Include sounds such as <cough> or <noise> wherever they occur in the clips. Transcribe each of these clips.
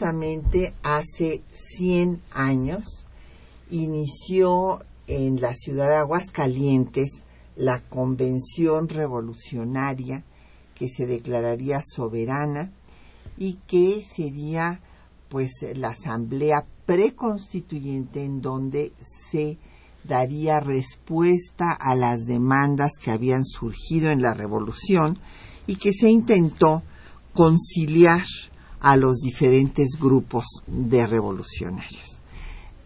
Justamente hace 100 años, inició en la ciudad de Aguascalientes la Convención Revolucionaria que se declararía soberana y que sería pues la asamblea preconstituyente en donde se daría respuesta a las demandas que habían surgido en la revolución y que se intentó conciliar a los diferentes grupos de revolucionarios.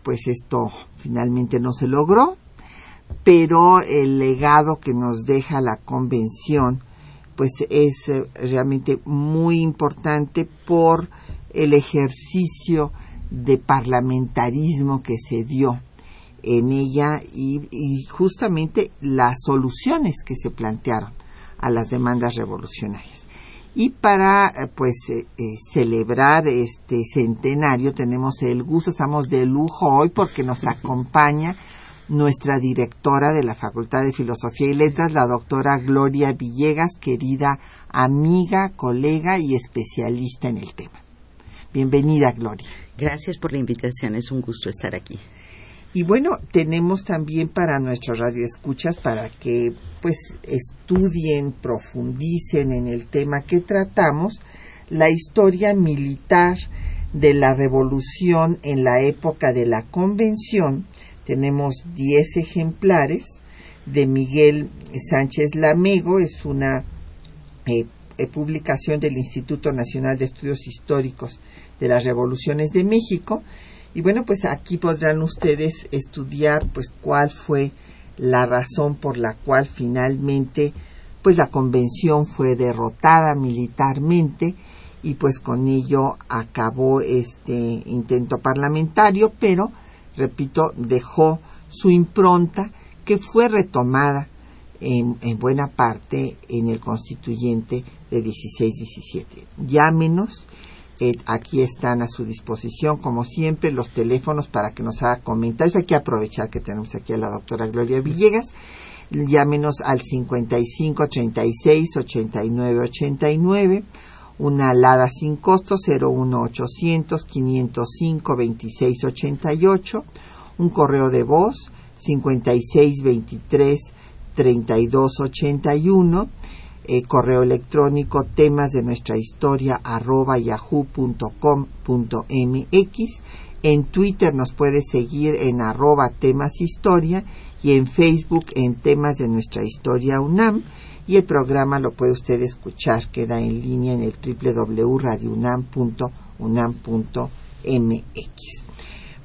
Pues esto finalmente no se logró, pero el legado que nos deja la convención pues es eh, realmente muy importante por el ejercicio de parlamentarismo que se dio en ella y, y justamente las soluciones que se plantearon a las demandas revolucionarias. Y para eh, pues eh, eh, celebrar este centenario tenemos el gusto, estamos de lujo hoy porque nos acompaña nuestra directora de la Facultad de Filosofía y Letras, la doctora Gloria Villegas, querida amiga, colega y especialista en el tema. Bienvenida, Gloria. Gracias por la invitación, es un gusto estar aquí. Y bueno, tenemos también para nuestros radioescuchas para que pues estudien, profundicen en el tema que tratamos, la historia militar de la revolución en la época de la convención. Tenemos 10 ejemplares de Miguel Sánchez Lamego, es una eh, eh, publicación del Instituto Nacional de Estudios Históricos de las Revoluciones de México y bueno, pues aquí podrán ustedes estudiar pues cuál fue la razón por la cual finalmente pues la convención fue derrotada militarmente y pues con ello acabó este intento parlamentario, pero repito, dejó su impronta que fue retomada en, en buena parte en el constituyente de 16-17. Llámenos eh, aquí están a su disposición, como siempre, los teléfonos para que nos haga comentarios. Hay que aprovechar que tenemos aquí a la doctora Gloria Villegas. Llámenos al 55 36 89 89 una alada sin costo 01800 505 26 88 un correo de voz 56 23 32 81 eh, correo electrónico temas de nuestra historia arroba yahoo.com.mx. En Twitter nos puede seguir en arroba temas historia y en Facebook en temas de nuestra historia UNAM. Y el programa lo puede usted escuchar, queda en línea en el www.radiounam.unam.mx.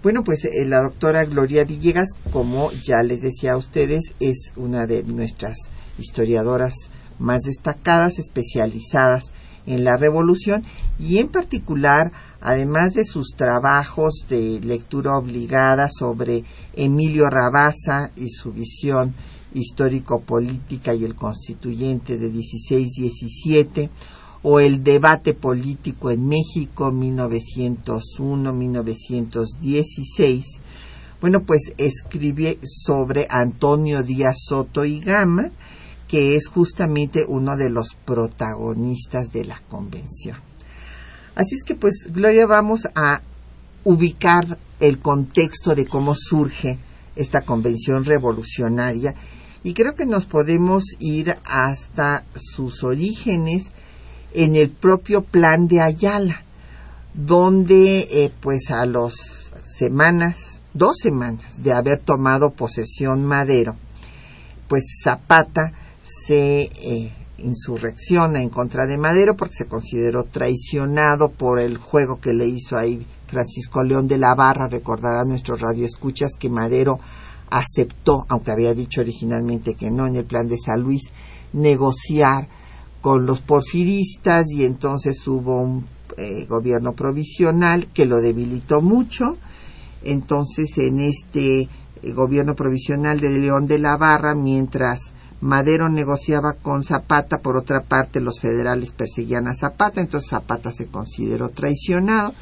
Bueno, pues eh, la doctora Gloria Villegas, como ya les decía a ustedes, es una de nuestras historiadoras más destacadas, especializadas en la revolución y en particular, además de sus trabajos de lectura obligada sobre Emilio Rabasa y su visión histórico-política y el constituyente de 16-17, o el debate político en México 1901-1916, bueno, pues escribe sobre Antonio Díaz Soto y Gama, que es justamente uno de los protagonistas de la convención. Así es que pues, Gloria, vamos a ubicar el contexto de cómo surge esta convención revolucionaria y creo que nos podemos ir hasta sus orígenes en el propio plan de Ayala, donde eh, pues a las semanas, dos semanas de haber tomado posesión Madero, pues Zapata se eh, insurrecciona en contra de Madero porque se consideró traicionado por el juego que le hizo ahí Francisco León de la Barra, recordará nuestros radioescuchas que Madero aceptó, aunque había dicho originalmente que no en el plan de San Luis, negociar con los porfiristas y entonces hubo un eh, gobierno provisional que lo debilitó mucho. Entonces en este eh, gobierno provisional de León de la Barra, mientras Madero negociaba con Zapata, por otra parte los federales perseguían a Zapata, entonces Zapata se consideró traicionado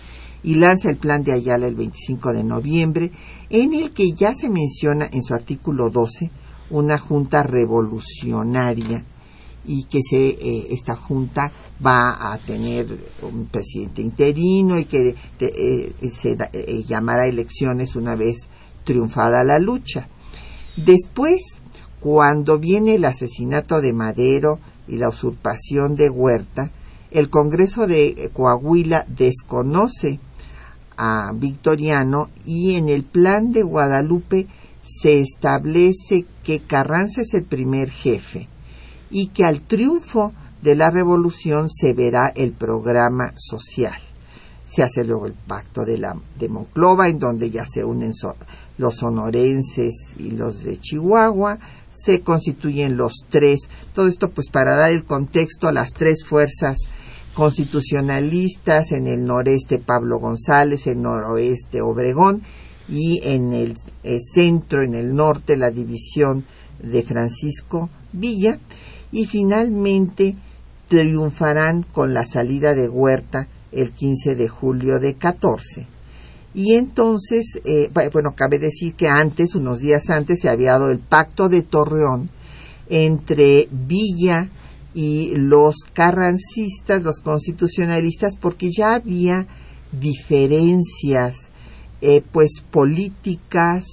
y lanza el plan de Ayala el 25 de noviembre, en el que ya se menciona en su artículo 12 una junta revolucionaria y que se, eh, esta junta va a tener un presidente interino y que eh, se eh, llamará elecciones una vez triunfada la lucha. Después, cuando viene el asesinato de Madero y la usurpación de Huerta, el Congreso de Coahuila desconoce a Victoriano y en el plan de Guadalupe se establece que Carranza es el primer jefe y que al triunfo de la revolución se verá el programa social. Se hace luego el pacto de, la, de Monclova, en donde ya se unen los sonorenses y los de Chihuahua, se constituyen los tres, todo esto pues para dar el contexto a las tres fuerzas constitucionalistas en el noreste Pablo González, en el noroeste Obregón y en el eh, centro, en el norte, la división de Francisco Villa y finalmente triunfarán con la salida de Huerta el 15 de julio de 14. Y entonces, eh, bueno, cabe decir que antes, unos días antes, se había dado el pacto de Torreón entre Villa y los carrancistas, los constitucionalistas, porque ya había diferencias eh, pues políticas,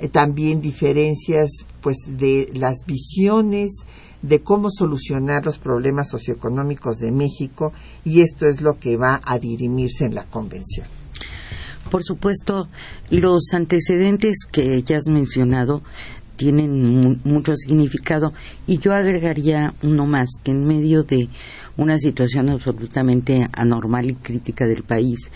eh, también diferencias pues de las visiones de cómo solucionar los problemas socioeconómicos de México y esto es lo que va a dirimirse en la convención. Por supuesto, los antecedentes que ya has mencionado tienen mucho significado y yo agregaría uno más que en medio de una situación absolutamente anormal y crítica del país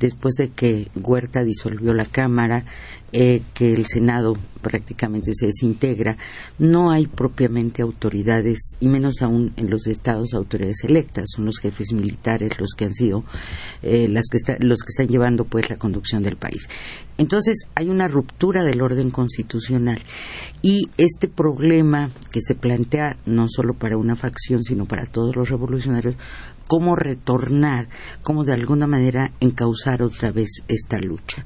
después de que Huerta disolvió la Cámara eh, que el Senado prácticamente se desintegra, no hay propiamente autoridades, y menos aún en los estados autoridades electas, son los jefes militares los que han sido eh, las que los que están llevando pues la conducción del país. Entonces hay una ruptura del orden constitucional y este problema que se plantea no solo para una facción sino para todos los revolucionarios cómo retornar, cómo de alguna manera encauzar otra vez esta lucha.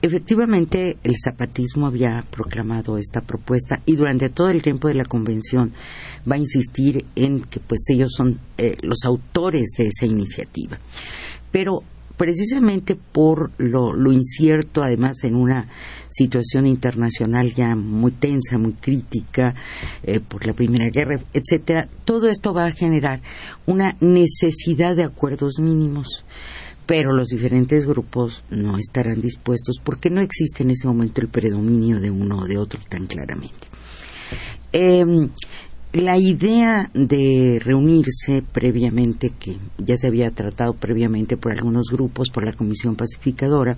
Efectivamente, el zapatismo había proclamado esta propuesta y durante todo el tiempo de la convención va a insistir en que pues ellos son eh, los autores de esa iniciativa. Pero precisamente por lo, incierto, además en una situación internacional ya muy tensa, muy crítica, eh, por la Primera Guerra, etcétera, todo esto va a generar una necesidad de acuerdos mínimos pero los diferentes grupos no estarán dispuestos porque no existe en ese momento el predominio de uno o de otro tan claramente. Em, la idea de reunirse previamente, que ya se había tratado previamente por algunos grupos, por la Comisión Pacificadora,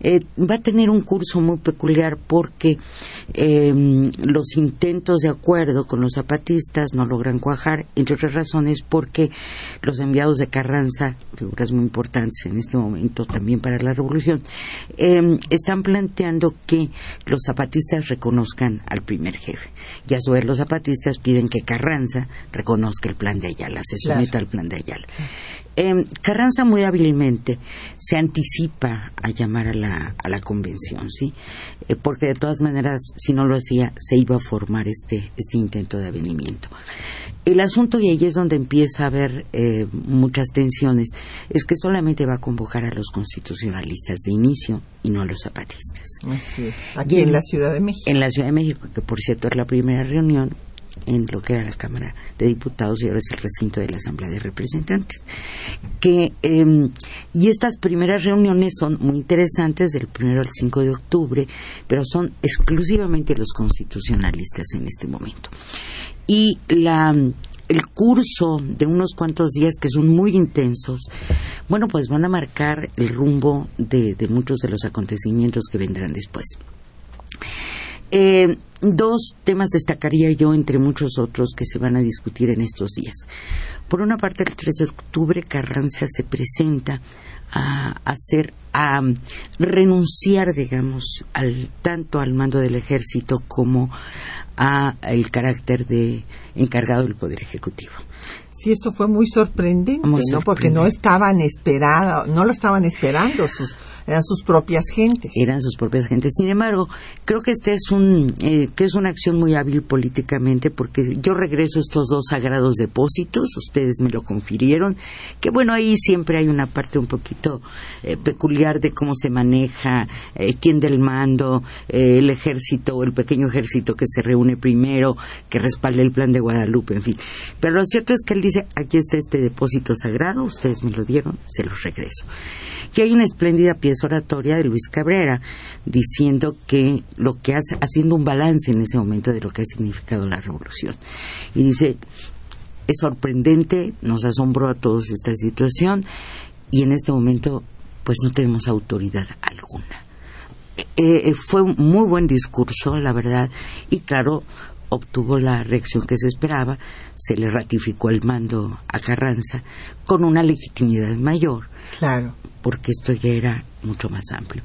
eh, va a tener un curso muy peculiar porque em, los intentos de acuerdo con los zapatistas no logran cuajar, entre otras razones porque los enviados de Carranza, figuras muy importantes en este momento también para la revolución, em, están planteando que los zapatistas reconozcan al primer jefe. Y a su vez los zapatistas piden que Carranza reconozca el plan de Ayala, se someta al plan de Ayala. Em, Carranza muy hábilmente se anticipa a llamar a la, a la convención, ¿sí? Eh, porque de todas maneras, si no lo hacía, se iba a formar este, este intento de avenimiento. El asunto, y ahí es donde empieza a haber eh, muchas tensiones, es que solamente va a convocar a los constitucionalistas de inicio y no a los zapatistas. Aquí en, la Ciudad de México. En la Ciudad de México, que por cierto es la primera reunión en lo que era la Cámara de Diputados y ahora es el recinto de la Asamblea de Representantes. Que, em, y estas primeras reuniones son muy interesantes, del primero al 5 de octubre, pero son exclusivamente los constitucionalistas en este momento. Y la, el curso de unos cuantos días que son muy intensos, bueno, pues van a marcar el rumbo de muchos de los acontecimientos que vendrán después. Eh, dos temas destacaría yo entre muchos otros que se van a discutir en estos días. Por una parte, el 3 de octubre Carranza se presenta a hacer a renunciar, digamos, al tanto al mando del ejército como a el carácter de encargado del poder ejecutivo. Sí, eso fue muy sorprendente, ¿no? Porque no estaban esperando, no lo estaban esperando sus eran sus propias gentes. Eran sus propias gentes. Sin embargo, creo que este es un eh, que es una acción muy hábil políticamente porque yo regreso estos dos sagrados depósitos, ustedes me lo confirieron, que bueno, ahí siempre hay una parte un poquito eh, peculiar de cómo se maneja, eh, quién del mando, el ejército el pequeño ejército que se reúne primero, que respalda el plan de Guadalupe, en fin. Pero lo cierto es que él dice, aquí está este depósito sagrado, ustedes me lo dieron, se los regreso. Y hay una espléndida pieza oratoria de Luis Cabrera diciendo que lo que hace, haciendo un balance en ese momento de lo que ha significado la revolución. Y dice, es sorprendente, nos asombró a todos esta situación y en este momento pues no tenemos autoridad alguna. Eh, eh, fue un muy buen discurso, la verdad, y claro, obtuvo la reacción que se esperaba, se le ratificó el mando a Carranza con una legitimidad mayor. Claro porque esto ya era mucho más amplio.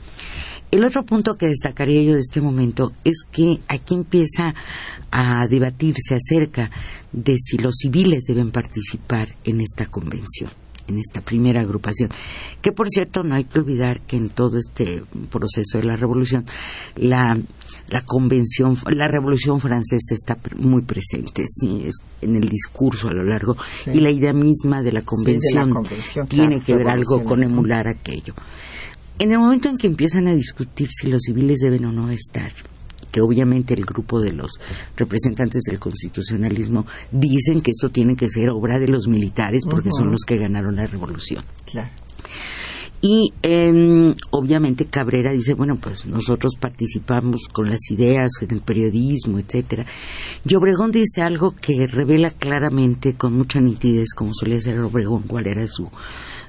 El otro punto que destacaría yo de este momento es que aquí empieza a debatirse acerca de si los civiles deben participar en esta convención en esta primera agrupación. Que por cierto, no hay que olvidar que en todo este proceso de la revolución, la, la convención, la revolución francesa está muy presente ¿sí? en el discurso a lo largo y la idea misma de la convención, tiene que ver algo con emular aquello. En el momento en que empiezan a discutir si los civiles deben o no estar, que obviamente el grupo de los representantes del constitucionalismo dicen que esto tiene que ser obra de los militares porque son los que ganaron la revolución. Claro. Y em, obviamente Cabrera dice, bueno, pues nosotros participamos con las ideas en el periodismo, etcétera. Y Obregón dice algo que revela claramente, con mucha nitidez, como solía ser Obregón, cuál era su,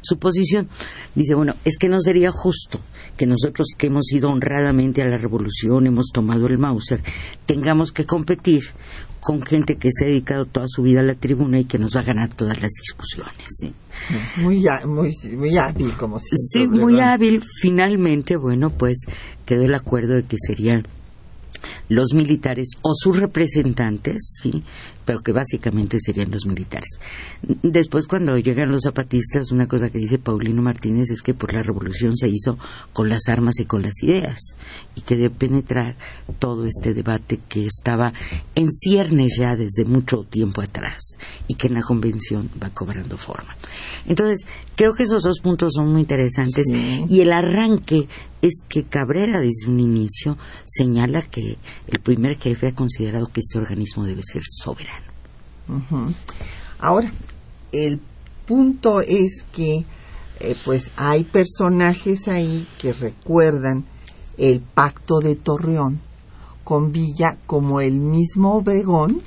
su posición. Dice, bueno, es que no sería justo que nosotros que hemos ido honradamente a la revolución, hemos tomado el Mauser, tengamos que competir con gente que se ha dedicado toda su vida a la tribuna y que nos va a ganar todas las discusiones. Muy, muy, muy hábil, como siempre. Sí, muy hábil. Finalmente, bueno, pues quedó el acuerdo de que serían los militares o sus representantes, ¿sí? Pero que básicamente serían los militares. Después, cuando llegan los zapatistas, una cosa que dice Paulino Martínez es que por la revolución se hizo con las armas y con las ideas, y que debe penetrar todo este debate que estaba en ciernes ya desde mucho tiempo atrás, y que en la convención va cobrando forma. Entonces, creo que esos dos puntos son muy interesantes, y el arranque es que Cabrera desde un inicio señala que el primer jefe ha considerado que este organismo debe ser soberano. Ahora, el punto es que eh, pues hay personajes ahí que recuerdan el pacto de Torreón con Villa como el mismo Obregón.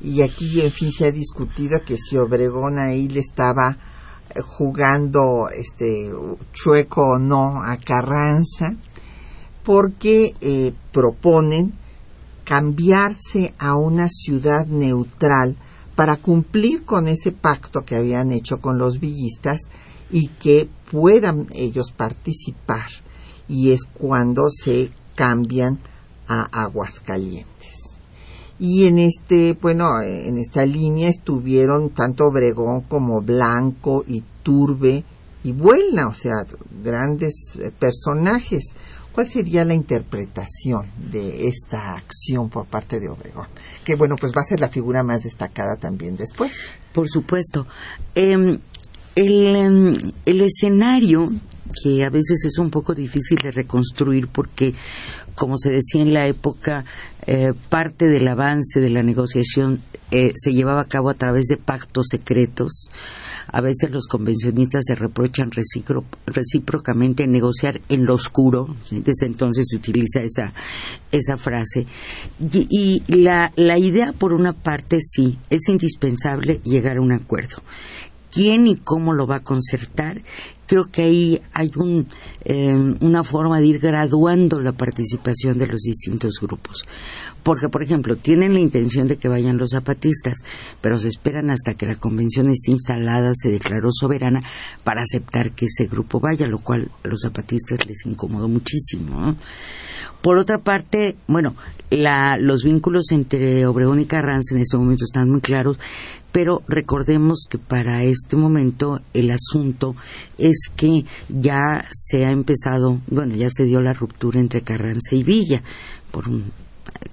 Y aquí en fin se ha discutido que si Obregón ahí le estaba eh, jugando este chueco o no a Carranza porque eh, proponen cambiarse a una ciudad neutral para cumplir con ese pacto que habían hecho con los villistas y que puedan ellos participar y es cuando se cambian a Aguascalientes. Y en este, bueno, en esta línea estuvieron tanto Obregón como Blanco y Turbe y Buelna, o sea, grandes eh, personajes ¿Cuál sería la interpretación de esta acción por parte de Obregón? Que bueno, pues va a ser la figura más destacada también después. Por supuesto. Em, el, em, el escenario, que a veces es un poco difícil de reconstruir porque, como se decía en la época, eh, parte del avance de la negociación eh, se llevaba a cabo a través de pactos secretos a veces los convencionistas se reprochan recíprocamente negociar en lo oscuro, desde entonces se utiliza esa, esa frase. Y, la, la idea, por una parte, sí, es indispensable llegar a un acuerdo quién y cómo lo va a concertar. Creo que ahí hay un, eh, una forma de ir graduando la participación de los distintos grupos. Porque, por ejemplo, tienen la intención de que vayan los zapatistas, pero se esperan hasta que la convención esté instalada, se declaró soberana, para aceptar que ese grupo vaya, lo cual a los zapatistas les incomodó muchísimo. Por otra parte, bueno, los vínculos entre Obregón y Carranza en este momento están muy claros, pero recordemos que para este momento el asunto es que ya se ha empezado, bueno, ya se dio la ruptura entre Carranza y Villa por un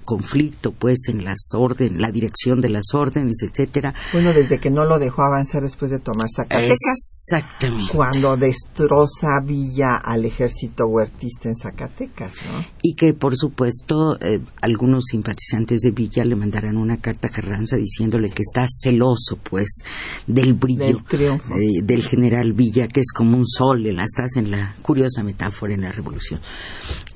conflicto pues en las órdenes, la dirección de las órdenes, etcétera. Bueno, desde que no lo dejó avanzar después de tomar Zacatecas. Exactamente. Cuando destroza Villa al ejército huertista en Zacatecas, ¿no? Y que por supuesto eh, algunos simpatizantes de Villa le mandarán una carta a Carranza diciéndole que está celoso pues del brillo del, triunfo. del general Villa, que es como un sol, estás en la curiosa metáfora en la revolución.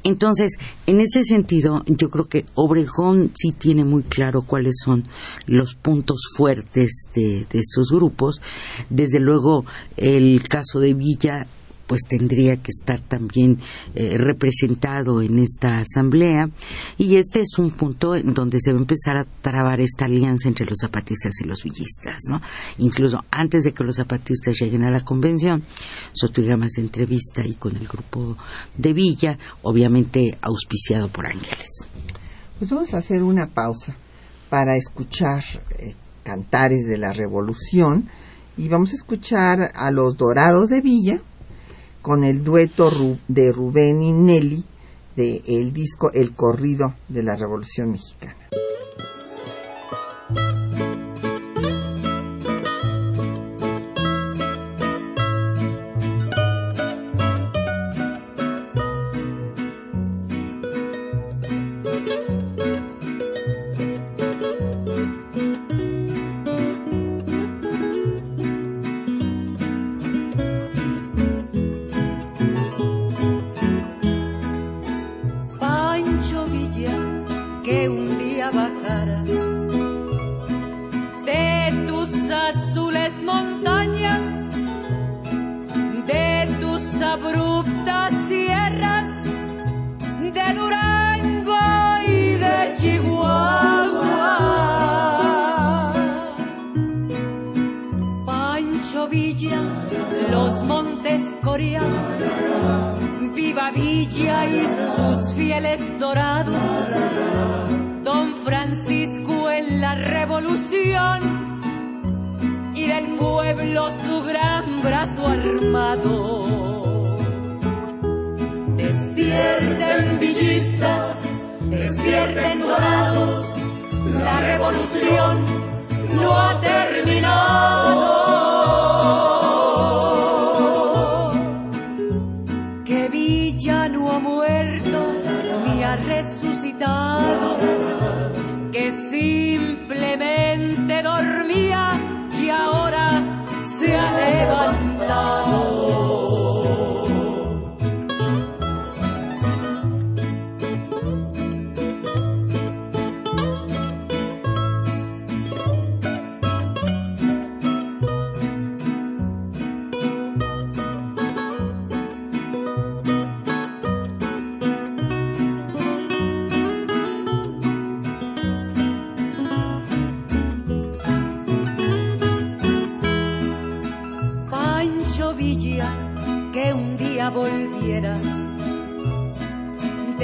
Entonces, en ese sentido, yo creo que Obregón sí tiene muy claro cuáles son los puntos fuertes de, estos grupos. Desde luego, el caso de Villa pues tendría que estar también eh, representado en esta asamblea y este es un punto en donde se va a empezar a trabar esta alianza entre los zapatistas y los villistas, ¿no? Incluso antes de que los zapatistas lleguen a la convención, sostuviera más entrevista y con el grupo de Villa, obviamente auspiciado por Ángeles. Pues vamos a hacer una pausa para escuchar eh, cantares de la revolución y vamos a escuchar a los Dorados de Villa con el dueto de Rubén y Nelly de el disco El corrido de la Revolución Mexicana.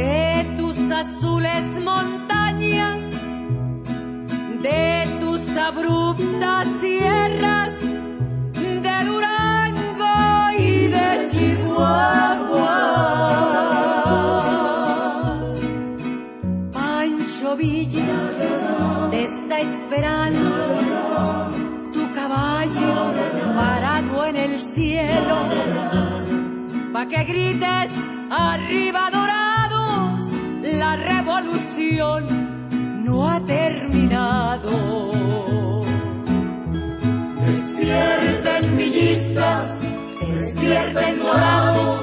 de tus azules montañas, de tus abruptas sierras, de Durango y de Chihuahua. Pancho Villa te está esperando, tu caballo parado en el cielo, pa' que grites arriba dorado la revolución no ha terminado. Despierten villistas, despierten dorados,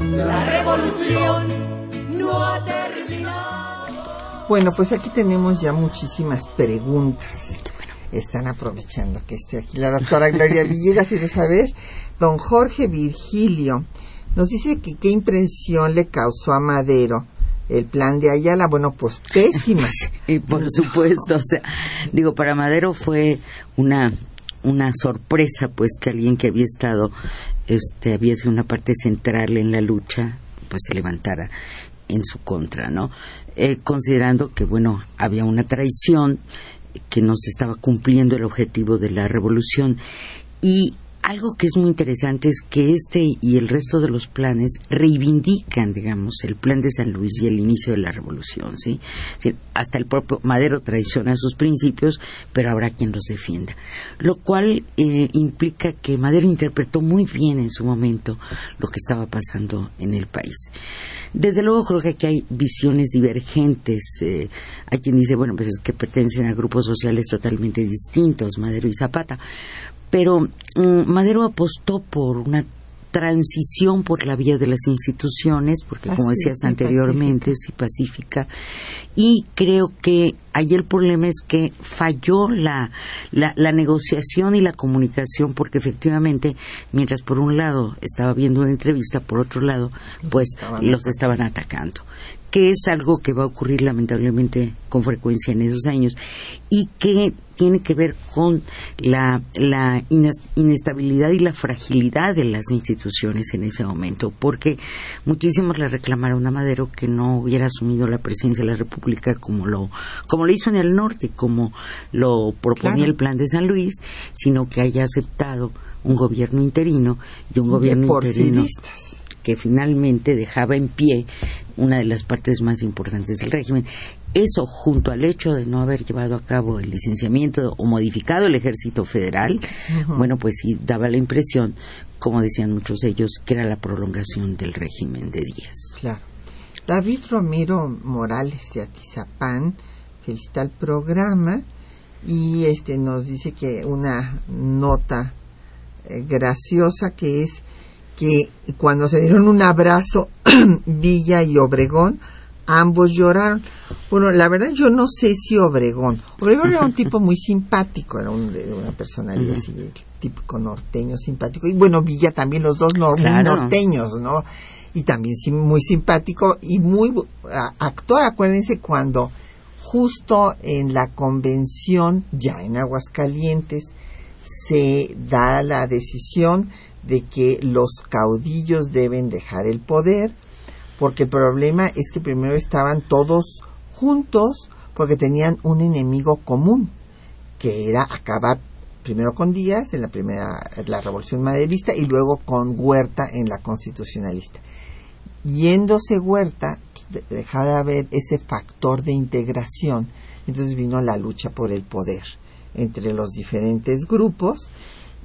la revolución no ha terminado. Bueno, pues aquí tenemos ya muchísimas preguntas. Están aprovechando que esté aquí la doctora Gloria <laughs> Villegas y de saber, don Jorge Virgilio nos dice que qué impresión le causó a Madero el plan de Ayala, bueno, pues pésima. <laughs> y por supuesto, o sea, digo, para Madero fue una una sorpresa pues que alguien que había estado este había sido una parte central en la lucha pues se levantara en su contra no eh, considerando que bueno había una traición que no se estaba cumpliendo el objetivo de la revolución y algo que es muy interesante es que este y el resto de los planes reivindican, digamos, el plan de San Luis y el inicio de la revolución, ¿sí? Hasta el propio Madero traiciona sus principios, pero habrá quien los defienda. Lo cual eh, implica que Madero interpretó muy bien en su momento lo que estaba pasando en el país. Desde luego creo que hay visiones divergentes. Eh, hay quien dice, bueno, pues es que pertenecen a grupos sociales totalmente distintos, Madero y Zapata pero mm, Madero apostó por una transición por la vía de las instituciones, porque como decías anteriormente, es pacífica, y creo que ahí el problema es que falló la, la, negociación y la comunicación, porque efectivamente, mientras por un lado estaba viendo una entrevista, por otro lado, pues los estaban atacando que es algo que va a ocurrir lamentablemente con frecuencia en esos años y que tiene que ver con la, inestabilidad y la fragilidad de las instituciones en ese momento, porque muchísimos le reclamaron a Madero que no hubiera asumido la presidencia de la República como lo, como lo hizo en el norte, como lo proponía el plan de San Luis, sino que haya aceptado un gobierno interino y un gobierno interino que finalmente dejaba en pie una de las partes más importantes del régimen. Eso, junto al hecho de no haber llevado a cabo el licenciamiento o modificado el ejército federal, bueno, pues sí daba la impresión, como decían muchos de ellos, que era la prolongación del régimen de Díaz. Claro. David Romero Morales de Atizapán felicita el programa y este nos dice que una nota eh, graciosa que es que cuando se dieron un abrazo <clears throat> Villa y Obregón, ambos lloraron. Bueno, la verdad yo no sé si Obregón. Obregón era un <laughs> tipo muy simpático, era un, una personalidad así, típico norteño simpático. Y bueno, Villa también, los dos norteños, ¿no? Y también muy simpático y muy actor. Acuérdense cuando justo en la convención, ya en Aguascalientes, se da la decisión de que los caudillos deben dejar el poder, porque el problema es que primero estaban todos juntos porque tenían un enemigo común, que era acabar primero con Díaz en la primera la revolución maderista y luego con Huerta en la constitucionalista. Yéndose Huerta, pues, dejaba de haber ese factor de integración, entonces vino la lucha por el poder entre los diferentes grupos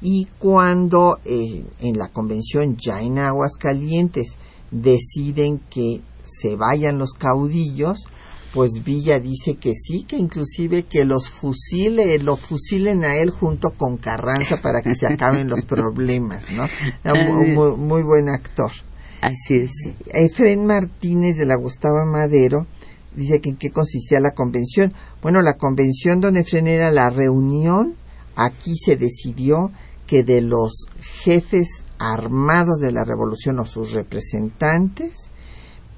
y cuando eh, en la convención ya en Aguascalientes deciden que se vayan los caudillos, pues Villa dice que sí, que inclusive que los fusile, lo fusilen a él junto con Carranza para que se <laughs> acaben los problemas, ¿no? Muy, muy, buen actor. Así es. Efren Martínez de la Gustavo Madero dice que en qué consistía la convención. Bueno, la convención donde Efren era la reunión, aquí se decidió que de los jefes armados de la revolución o sus representantes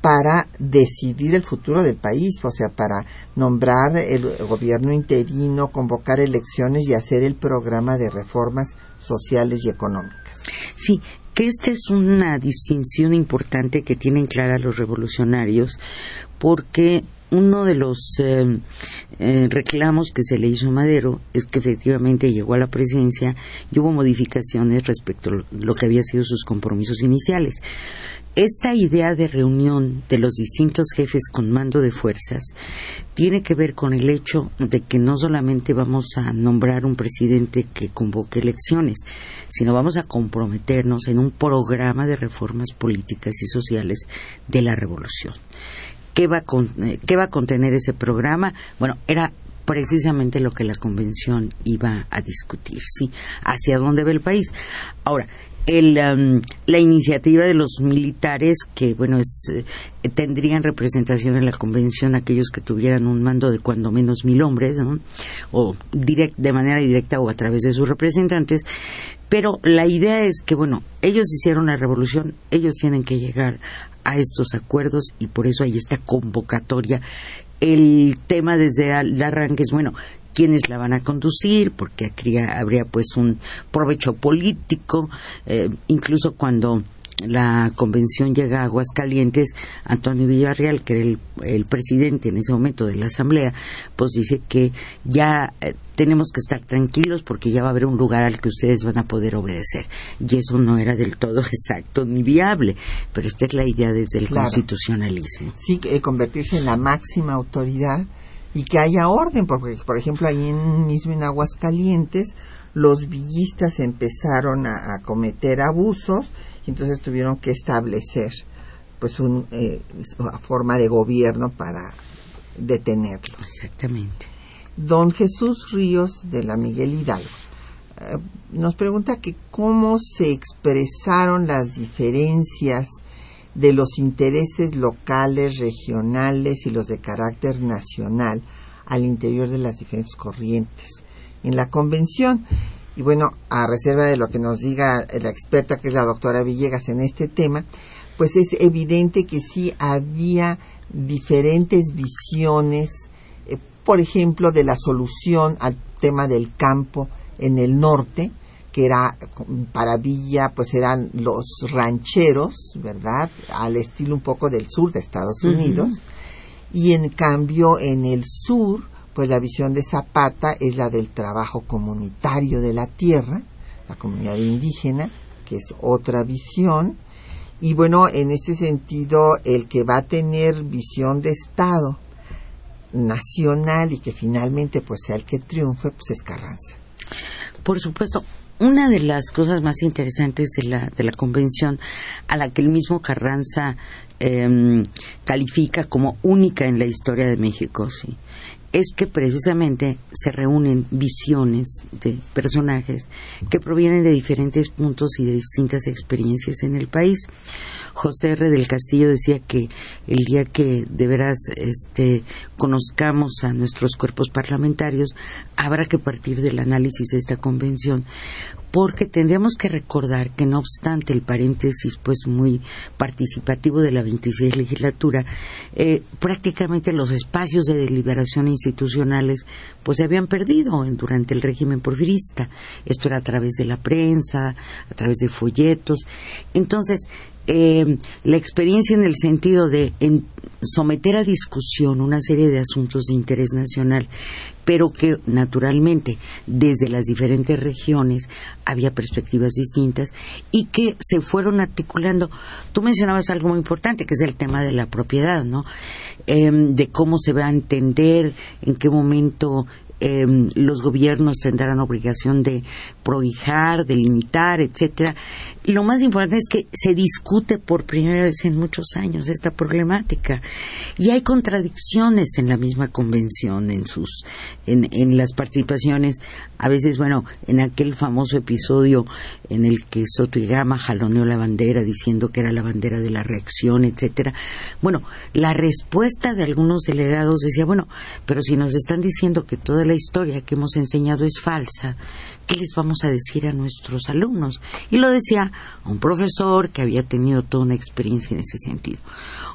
para decidir el futuro del país, o sea, para nombrar el gobierno interino, convocar elecciones y hacer el programa de reformas sociales y económicas. Sí, que esta es una distinción importante que tienen clara los revolucionarios, porque uno de los eh, eh, reclamos que se le hizo a Madero es que efectivamente llegó a la presidencia y hubo modificaciones respecto a lo que había sido sus compromisos iniciales. esta idea de reunión de los distintos jefes con mando de fuerzas tiene que ver con el hecho de que no solamente vamos a nombrar un presidente que convoque elecciones, sino vamos a comprometernos en un programa de reformas políticas y sociales de la revolución. ¿Qué va a, eh, qué va a contener ese programa? Bueno, era precisamente lo que la convención iba a discutir, ¿sí? Hacia dónde va el país. Ahora, el, um, la iniciativa de los militares que bueno es, eh, tendrían representación en la convención aquellos que tuvieran un mando de cuando menos mil hombres o direct, de manera directa o a través de sus representantes pero la idea es que bueno ellos hicieron la revolución ellos tienen que llegar a estos acuerdos y por eso hay esta convocatoria. El tema desde el arranque es bueno quiénes la van a conducir, porque habría, pues un provecho político, eh, incluso cuando la convención llega a Aguascalientes, Antonio Villarreal, que era el, presidente en ese momento de la Asamblea, pues dice que ya eh, tenemos que estar tranquilos porque ya va a haber un lugar al que ustedes van a poder obedecer. Y eso no era del todo <laughs> exacto ni viable, pero esta es la idea desde el constitucionalismo. Sí, convertirse en la máxima autoridad y que haya orden, porque por ejemplo ahí en, mismo en Aguascalientes los villistas empezaron a, cometer abusos y entonces tuvieron que establecer pues un, eh, una forma de gobierno para detenerlos. Exactamente. Don Jesús Ríos de la Miguel Hidalgo eh, nos pregunta que cómo se expresaron las diferencias de los intereses locales, regionales y los de carácter nacional al interior de las diferentes corrientes. En la convención, y bueno, a reserva de lo que nos diga la experta que es la doctora Villegas en este tema, pues es evidente que sí había diferentes visiones, por ejemplo, de la solución al tema del campo en el norte, que era para Villa, pues eran los rancheros, ¿verdad? Al estilo un poco del sur de Estados Unidos. Y en cambio, en el sur, pues la visión de Zapata es la del trabajo comunitario de la tierra, la comunidad indígena, que es otra visión. Y bueno, en este sentido, el que va a tener visión de Estado nacional y que finalmente pues sea el que triunfe, pues es Carranza. Por supuesto, una de las cosas más interesantes de la, de la convención, a la que el mismo Carranza em, califica como única en la historia de México, ¿sí? Es que precisamente se reúnen visiones de personajes que provienen de diferentes puntos y de distintas experiencias en el país. José R. del Castillo decía que el día que de veras este, conozcamos a nuestros cuerpos parlamentarios, habrá que partir del análisis de esta convención, porque tendríamos que recordar que no obstante el paréntesis pues muy participativo de la 26 legislatura, eh, prácticamente los espacios de deliberación institucionales pues se habían perdido durante el régimen porfirista. Esto era a través de la prensa, a través de folletos. Entonces, eh, la experiencia en el sentido de someter a discusión una serie de asuntos de interés nacional, pero que naturalmente desde las diferentes regiones había perspectivas distintas y que se fueron articulando. Tú mencionabas algo muy importante, que es el tema de la propiedad, ¿no? Em, de cómo se va a entender, en qué momento Em, los gobiernos tendrán obligación de prohijar, de limitar, etcétera. Lo más importante es que se discute por primera vez en muchos años esta problemática y hay contradicciones en la misma convención en sus en, en las participaciones. A veces, bueno, en aquel famoso episodio en el que Sotoigama jaloneó la bandera diciendo que era la bandera de la reacción, etcétera. Bueno, la respuesta de algunos delegados decía, bueno, pero si nos están diciendo que toda la historia que hemos enseñado es falsa, ¿qué les vamos a decir a nuestros alumnos? Y lo decía un profesor que había tenido toda una experiencia en ese sentido.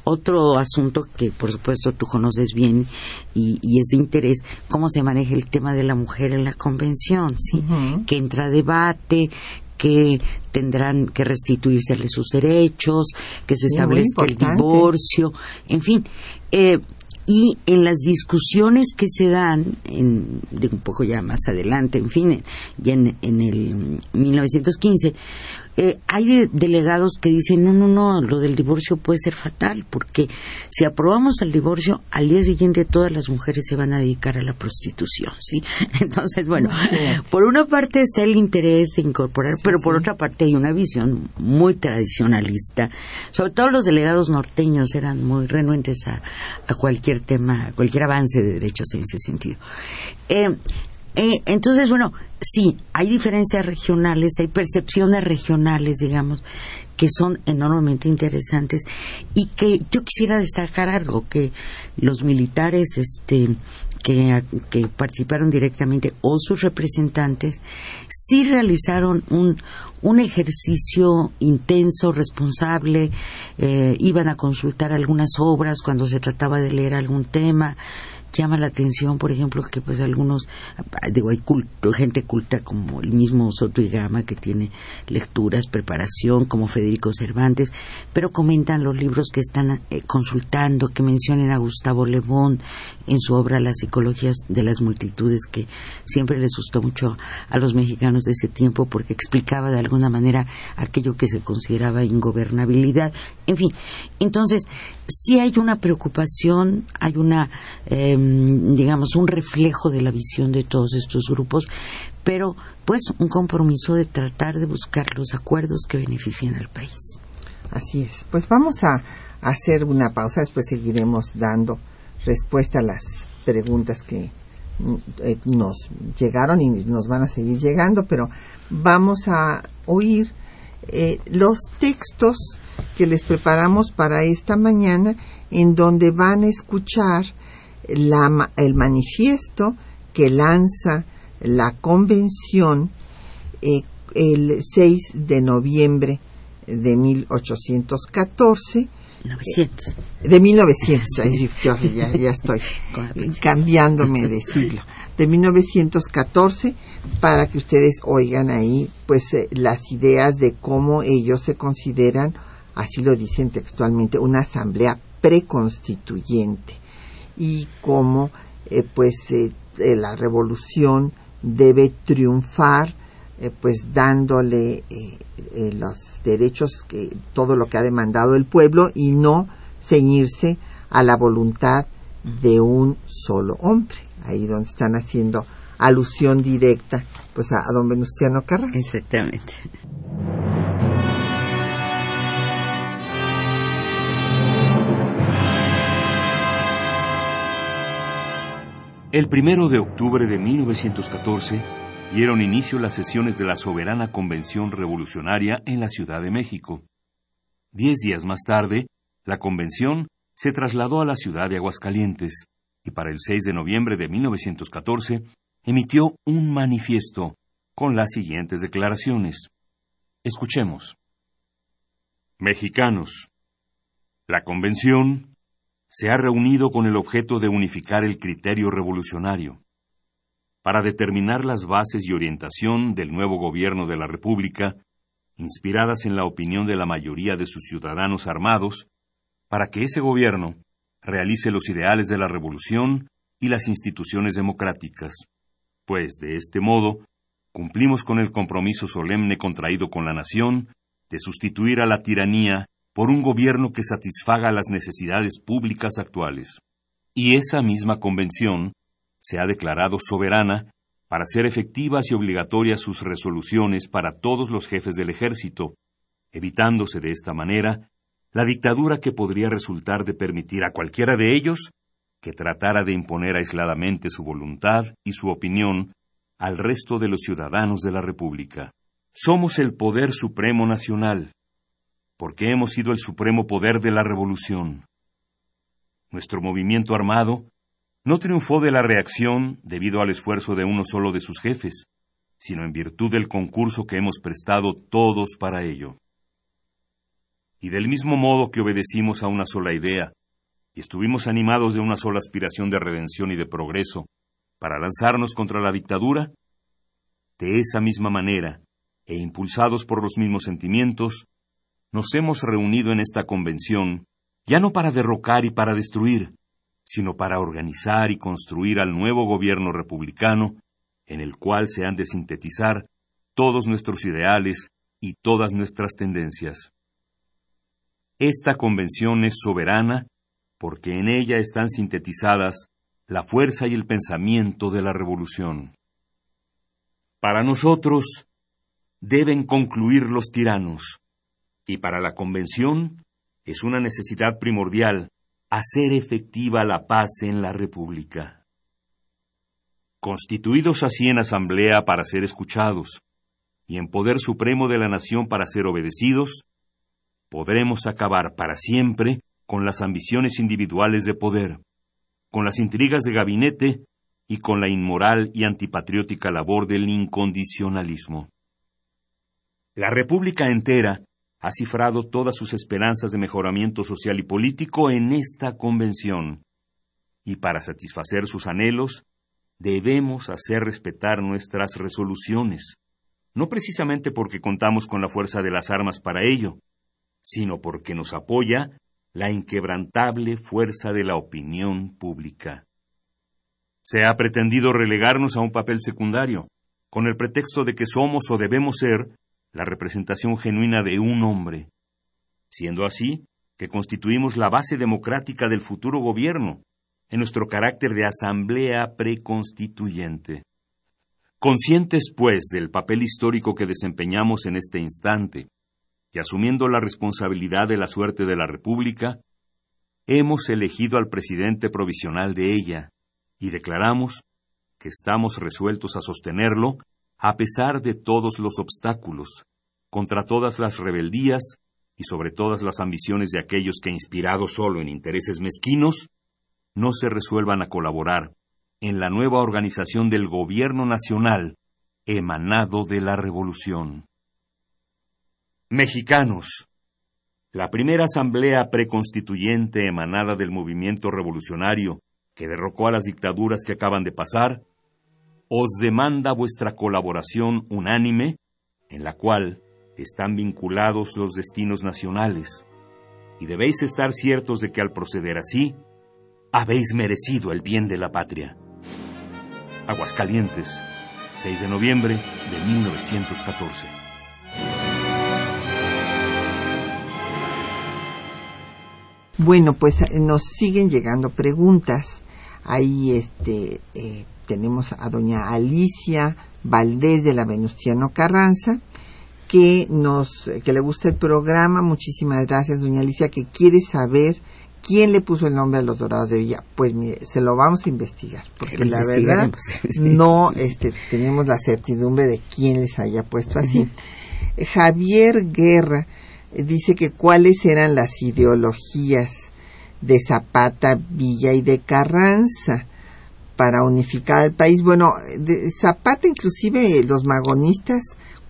Otro asunto que por supuesto tú conoces bien y, es de interés, cómo se maneja el tema de la mujer en la convención, ¿sí? Que entra a debate, que tendrán que restituirse sus derechos, que se establezca el divorcio, en fin. Eh, y en las discusiones que se dan, en, de un poco ya más adelante, en fin, ya en, en el 1915, eh, hay delegados que dicen, no, no, no, lo del divorcio puede ser fatal, porque si aprobamos el divorcio, al día siguiente todas las mujeres se van a dedicar a la prostitución, ¿sí? <laughs> Entonces, bueno, por una parte está el interés de incorporar, pero por otra parte hay una visión muy tradicionalista. Sobre todo los delegados norteños eran muy renuentes a, a cualquier tema, a cualquier avance de derechos en ese sentido. Eh, eh, entonces, bueno, sí, hay diferencias regionales, hay percepciones regionales, digamos, que son enormemente interesantes y que yo quisiera destacar algo que los militares este que, que participaron directamente o sus representantes sí realizaron un, un ejercicio intenso, responsable, eh, iban a consultar algunas obras cuando se trataba de leer algún tema, llama la atención, por ejemplo, que pues algunos, digo, hay gente culta como el mismo Soto y Gama que tiene lecturas, preparación, como Federico Cervantes, pero comentan los libros que están eh, consultando, que mencionen a Gustavo Le Bon en su obra Las psicologías de las multitudes, que siempre les gustó mucho a los mexicanos de ese tiempo porque explicaba de alguna manera aquello que se consideraba ingobernabilidad. En fin, entonces, sí hay una preocupación, hay una, em, digamos, un reflejo de la visión de todos estos grupos, pero pues un compromiso de tratar de buscar los acuerdos que beneficien al país. Así es. Pues vamos a hacer una pausa, después seguiremos dando respuesta a las preguntas que eh, nos llegaron y nos van a seguir llegando, pero vamos a oír eh, los textos que les preparamos para esta mañana, en donde van a escuchar el manifiesto que lanza la convención eh, el 6 de noviembre de 1814. 900. de 1900, yo ya, ya <laughs> estoy cambiándome de siglo. De 1914, para que ustedes oigan ahí, pues, eh, las ideas de cómo ellos se consideran así lo dicen textualmente, una asamblea preconstituyente y cómo eh, pues eh, eh, la revolución debe triunfar pues dándole los derechos que todo lo que ha demandado el pueblo y no ceñirse a la voluntad de un solo hombre. Ahí donde están haciendo alusión directa pues a, a don Venustiano Carranza. Exactamente. El primero de octubre de 1914 dieron inicio las sesiones de la Soberana Convención Revolucionaria en la Ciudad de México. Diez días más tarde, la convención se trasladó a la ciudad de Aguascalientes y para el 6 de noviembre de 1914 emitió un manifiesto con las siguientes declaraciones. Escuchemos. Mexicanos. La convención se ha reunido con el objeto de unificar el criterio revolucionario. Para determinar las bases y orientación del nuevo gobierno de la República, inspiradas en la opinión de la mayoría de sus ciudadanos armados, para que ese gobierno realice los ideales de la revolución y las instituciones democráticas, pues de este modo cumplimos con el compromiso solemne contraído con la nación de sustituir a la tiranía por un gobierno que satisfaga las necesidades públicas actuales. Y esa misma convención se ha declarado soberana para hacer efectivas y obligatorias sus resoluciones para todos los jefes del ejército, evitándose de esta manera la dictadura que podría resultar de permitir a cualquiera de ellos que tratara de imponer aisladamente su voluntad y su opinión al resto de los ciudadanos de la República. Somos el poder supremo nacional, porque hemos sido el supremo poder de la revolución. Nuestro movimiento armado no triunfó de la reacción debido al esfuerzo de uno solo de sus jefes, sino en virtud del concurso que hemos prestado todos para ello. Y del mismo modo que obedecimos a una sola idea, y estuvimos animados de una sola aspiración de redención y de progreso, para lanzarnos contra la dictadura, de esa misma manera, e impulsados por los mismos sentimientos, nos hemos reunido en esta convención ya no para derrocar y para destruir, sino para organizar y construir al nuevo gobierno republicano, en el cual se han de sintetizar todos nuestros ideales y todas nuestras tendencias. Esta convención es soberana porque en ella están sintetizadas la fuerza y el pensamiento de la revolución. Para nosotros deben concluir los tiranos, y para la Convención es una necesidad primordial hacer efectiva la paz en la República. Constituidos así en asamblea para ser escuchados, y en poder supremo de la nación para ser obedecidos, podremos acabar para siempre con las ambiciones individuales de poder, con las intrigas de gabinete y con la inmoral y antipatriótica labor del incondicionalismo. La República entera ha cifrado todas sus esperanzas de mejoramiento social y político en esta convención, y para satisfacer sus anhelos debemos hacer respetar nuestras resoluciones, no precisamente porque contamos con la fuerza de las armas para ello, sino porque nos apoya la inquebrantable fuerza de la opinión pública. Se ha pretendido relegarnos a un papel secundario, con el pretexto de que somos o debemos ser la representación genuina de un hombre, siendo así que constituimos la base democrática del futuro gobierno, en nuestro carácter de asamblea preconstituyente. Conscientes, pues, del papel histórico que desempeñamos en este instante, y asumiendo la responsabilidad de la suerte de la República, hemos elegido al presidente provisional de ella y declaramos que estamos resueltos a sostenerlo a pesar de todos los obstáculos, contra todas las rebeldías y sobre todas las ambiciones de aquellos que, inspirados solo en intereses mezquinos, no se resuelvan a colaborar en la nueva organización del gobierno nacional emanado de la revolución. Mexicanos. La primera asamblea preconstituyente emanada del movimiento revolucionario que derrocó a las dictaduras que acaban de pasar, os demanda vuestra colaboración unánime, en la cual están vinculados los destinos nacionales, y debéis estar ciertos de que al proceder así, habéis merecido el bien de la patria. Aguascalientes, 6 de noviembre de 1914. Bueno, pues eh, nos siguen llegando preguntas. Ahí este, eh, tenemos a doña Alicia Valdés de la Venustiano Carranza, que, nos, que le gusta el programa. Muchísimas gracias, doña Alicia, que quiere saber quién le puso el nombre a los Dorados de Villa. Pues mire, se lo vamos a investigar, porque la verdad <laughs> no este, tenemos la certidumbre de quién les haya puesto así. Javier Guerra dice que cuáles eran las ideologías de Zapata, Villa y de Carranza para unificar al país. Bueno, de Zapata inclusive los magonistas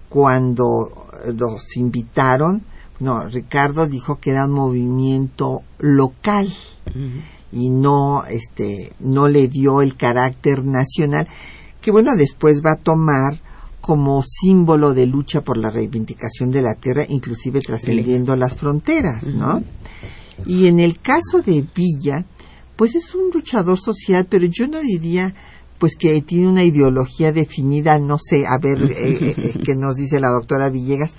cuando los invitaron, no, Ricardo dijo que era un movimiento local y no este no le dio el carácter nacional que bueno, después va a tomar como símbolo de lucha por la reivindicación de la tierra, inclusive trascendiendo las fronteras, ¿no? Y en el caso de Villa, pues es un luchador social, pero yo no diría pues que tiene una ideología definida, no sé, a ver eh, eh, eh, qué nos dice la doctora Villegas.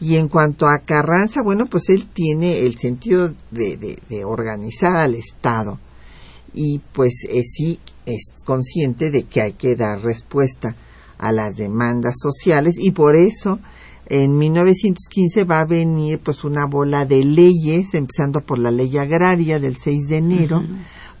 Y en cuanto a Carranza, bueno, pues él tiene el sentido de, de, organizar al Estado. Y pues sí es consciente de que hay que dar respuesta a las demandas sociales. Y por eso en 1915 va a venir pues una bola de leyes, empezando por la ley agraria del 6 de enero,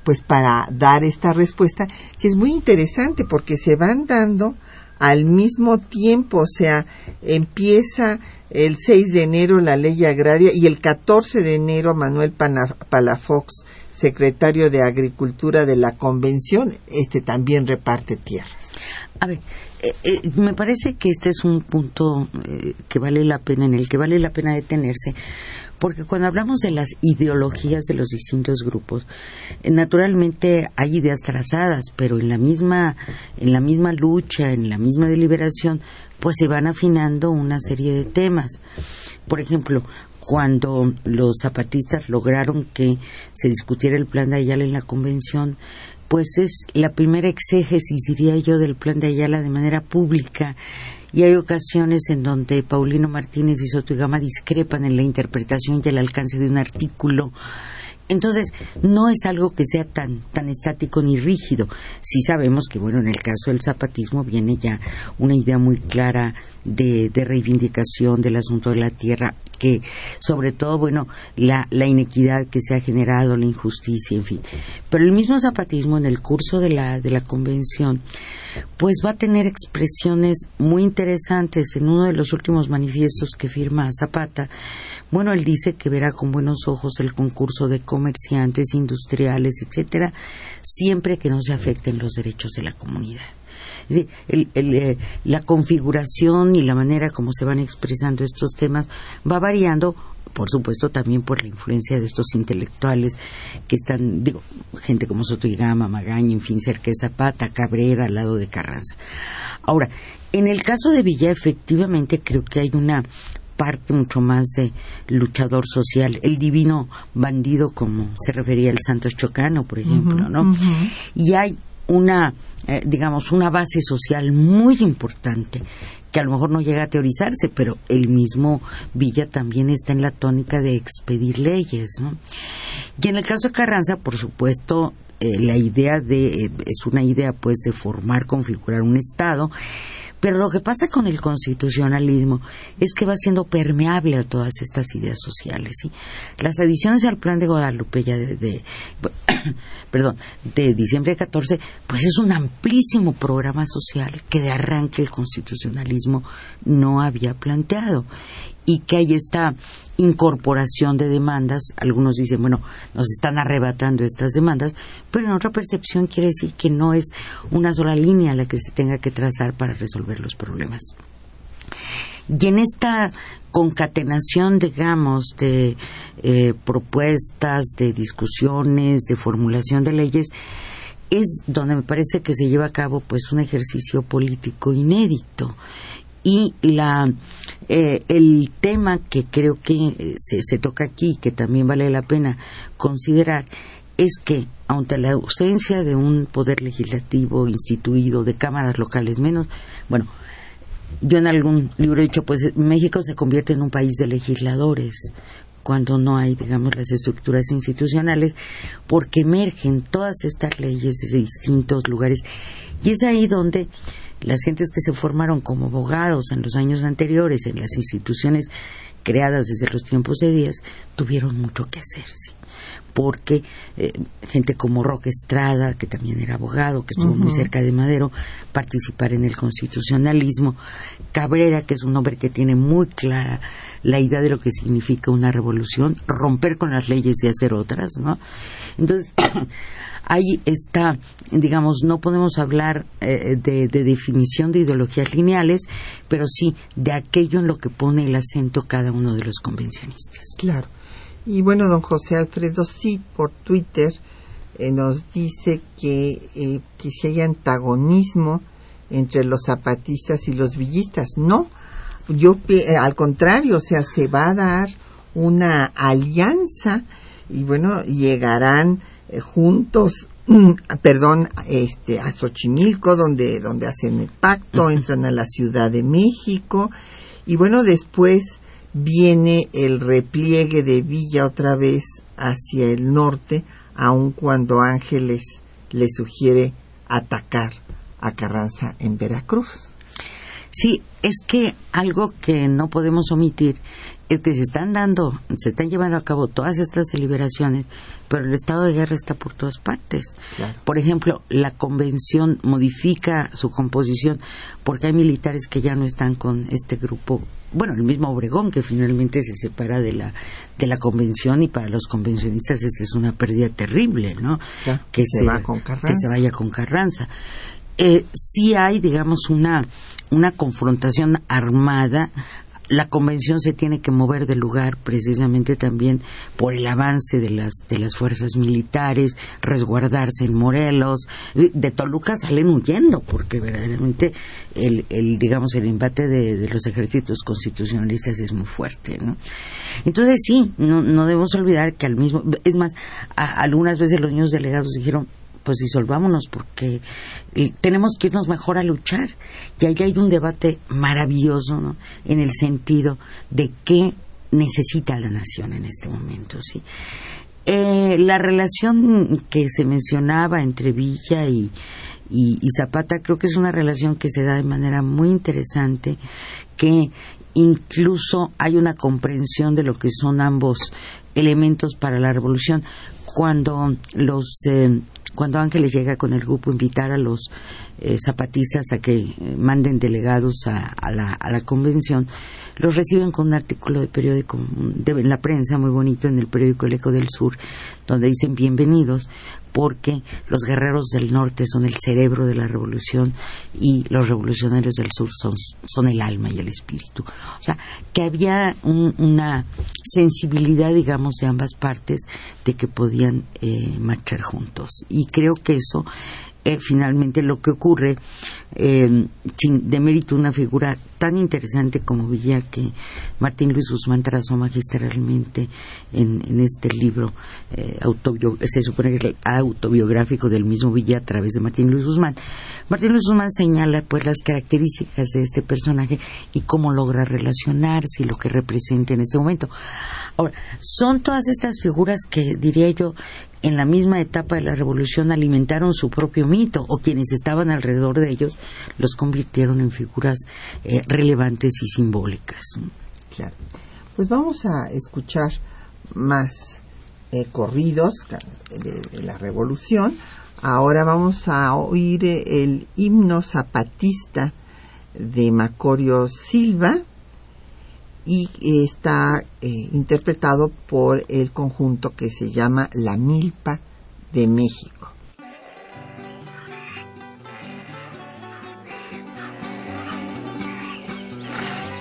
pues para dar esta respuesta, que es muy interesante porque se van dando al mismo tiempo, o sea, empieza el 6 de enero la ley agraria y el 14 de enero Manuel Palafox, secretario de Agricultura de la Convención, este también reparte tierras. A ver, eh, eh, me parece que este es un punto eh, que vale la pena, en el que vale la pena detenerse, porque cuando hablamos de las ideologías de los distintos grupos, naturalmente hay ideas trazadas, pero en la misma, en la misma lucha, en la misma deliberación, pues se van afinando una serie de temas. Por ejemplo, cuando los zapatistas lograron que se discutiera el plan de Ayala en la convención, pues es la primera exégesis, diría yo, del plan de Ayala de manera pública y hay ocasiones en donde Paulino Martínez y Soto y Gama discrepan en la interpretación y el alcance de un artículo entonces, no es algo que sea tan, tan estático ni rígido. Sí sabemos que, bueno, en el caso del zapatismo viene ya una idea muy clara de, de reivindicación del asunto de la tierra, que sobre todo, bueno, la, la inequidad que se ha generado, la injusticia, en fin. Pero el mismo zapatismo en el curso de la, de la convención, pues va a tener expresiones muy interesantes en uno de los últimos manifiestos que firma Zapata bueno, él dice que verá con buenos ojos el concurso de comerciantes, industriales, etcétera, siempre que no se afecten los derechos de la comunidad. Es decir, eh, la configuración y la manera como se van expresando estos temas va variando por supuesto también por la influencia de estos intelectuales que están, digo, gente como Soto y Gama, Magaña, en fin, cerca de Zapata, Cabrera, al lado de Carranza. Ahora, en el caso de Villa, efectivamente creo que hay una parte mucho más de luchador social, el divino bandido, como se refería el Santos Chocano, por ejemplo, ¿no? Y hay una, eh, digamos, una base social muy importante que a lo mejor no llega a teorizarse, pero el mismo Villa también está en la tónica de expedir leyes, ¿no? Y en el caso de Carranza, por supuesto, eh, la idea de, eh, es una idea pues de formar, configurar un Estado, pero lo que pasa con el constitucionalismo es que va siendo permeable a todas estas ideas sociales. ¿sí? Las adiciones al plan de Guadalupe ya de, <coughs> perdón, de diciembre de 14, pues es un amplísimo programa social que de arranque el constitucionalismo no había planteado y que hay esta incorporación de demandas. Algunos dicen, bueno, nos están arrebatando estas demandas, pero en otra percepción quiere decir que no es una sola línea la que se tenga que trazar para resolver los problemas. Y en esta concatenación, digamos, de eh, propuestas, de discusiones, de formulación de leyes, es donde me parece que se lleva a cabo pues un ejercicio político inédito y la eh, el tema que creo que eh, se, se toca aquí que también vale la pena considerar es que ante la ausencia de un poder legislativo instituido de cámaras locales menos bueno yo en algún libro he dicho pues México se convierte en un país de legisladores cuando no hay, digamos, las estructuras institucionales, porque emergen todas estas leyes de distintos lugares. Y es ahí donde las gentes que se formaron como abogados en los años anteriores en las instituciones creadas desde los tiempos de Díaz tuvieron mucho que hacerse porque eh, gente como Roque Estrada, que también era abogado, que estuvo muy cerca de Madero, participar en el constitucionalismo, Cabrera, que es un hombre que tiene muy clara la idea de lo que significa una revolución, romper con las leyes y hacer otras, ¿no? Entonces, ahí está, digamos, no podemos hablar eh, de, definición de ideologías lineales, pero sí de aquello en lo que pone el acento cada uno de los convencionistas. Claro. Y bueno, don José Alfredo, sí, por Twitter eh, nos dice que, eh, que si hay antagonismo entre los zapatistas y los villistas. No, yo al contrario, o sea, se va a dar una alianza y bueno, llegarán eh, juntos mm, perdón, este, a Xochimilco, donde, donde hacen el pacto, entran a la Ciudad de México, y bueno, después viene el repliegue de Villa otra vez hacia el norte, aun cuando Ángeles le sugiere atacar a Carranza en Veracruz. Sí, es que algo que no podemos omitir que se están dando, se están llevando a cabo todas estas deliberaciones, pero el estado de guerra está por todas partes. Por ejemplo, la convención modifica su composición porque hay militares que ya no están con este grupo, bueno, el mismo Obregón que finalmente se separa de la de la convención y para los convencionistas es es una pérdida terrible, ¿no? que, se, va con que se vaya con Carranza. Eh, sí hay, digamos, una una confrontación armada la convención se tiene que mover de lugar precisamente también por el avance de las de las fuerzas militares, resguardarse en Morelos, de Toluca salen huyendo porque verdaderamente el, el digamos el embate de, los ejércitos constitucionalistas es muy fuerte, ¿no? Entonces sí, no, no debemos olvidar que al mismo es más algunas veces los niños delegados dijeron pues disolvámonos porque eh, tenemos que irnos mejor a luchar. Y ahí hay un debate maravilloso ¿no? en el sentido de qué necesita la nación en este momento. ¿sí? Eh, la relación que se mencionaba entre Villa y, y, Zapata creo que es una relación que se da de manera muy interesante, que incluso hay una comprensión de lo que son ambos elementos para la revolución cuando los eh, cuando Ángeles llega con el grupo invitar a los eh, zapatistas a que eh, manden delegados a, la, a, la, convención, los reciben con un artículo de periódico, de la prensa muy bonito en el periódico El Eco del Sur, donde dicen bienvenidos porque los guerreros del norte son el cerebro de la revolución y los revolucionarios del sur son, son el alma y el espíritu. O sea, que había una sensibilidad, digamos, de ambas partes de que podían eh, marchar juntos. Y creo que eso eh, finalmente lo que ocurre, eh, sin demérito una figura tan interesante como Villa que Martín Luis Guzmán trazó magistralmente en, este libro, eh, se supone que es el autobiográfico del mismo Villa a través de Martín Luis Guzmán. Martín Luis Guzmán señala pues las características de este personaje y cómo logra relacionarse y lo que representa en este momento. Ahora, son todas estas figuras que, diría yo, en la misma etapa de la revolución alimentaron su propio mito o quienes estaban alrededor de ellos los convirtieron en figuras eh, relevantes y simbólicas. Claro. Pues vamos a escuchar más eh, corridos de, la revolución. Ahora vamos a oír eh, el himno zapatista de Macorio Silva y está eh, interpretado por el conjunto que se llama La Milpa de México.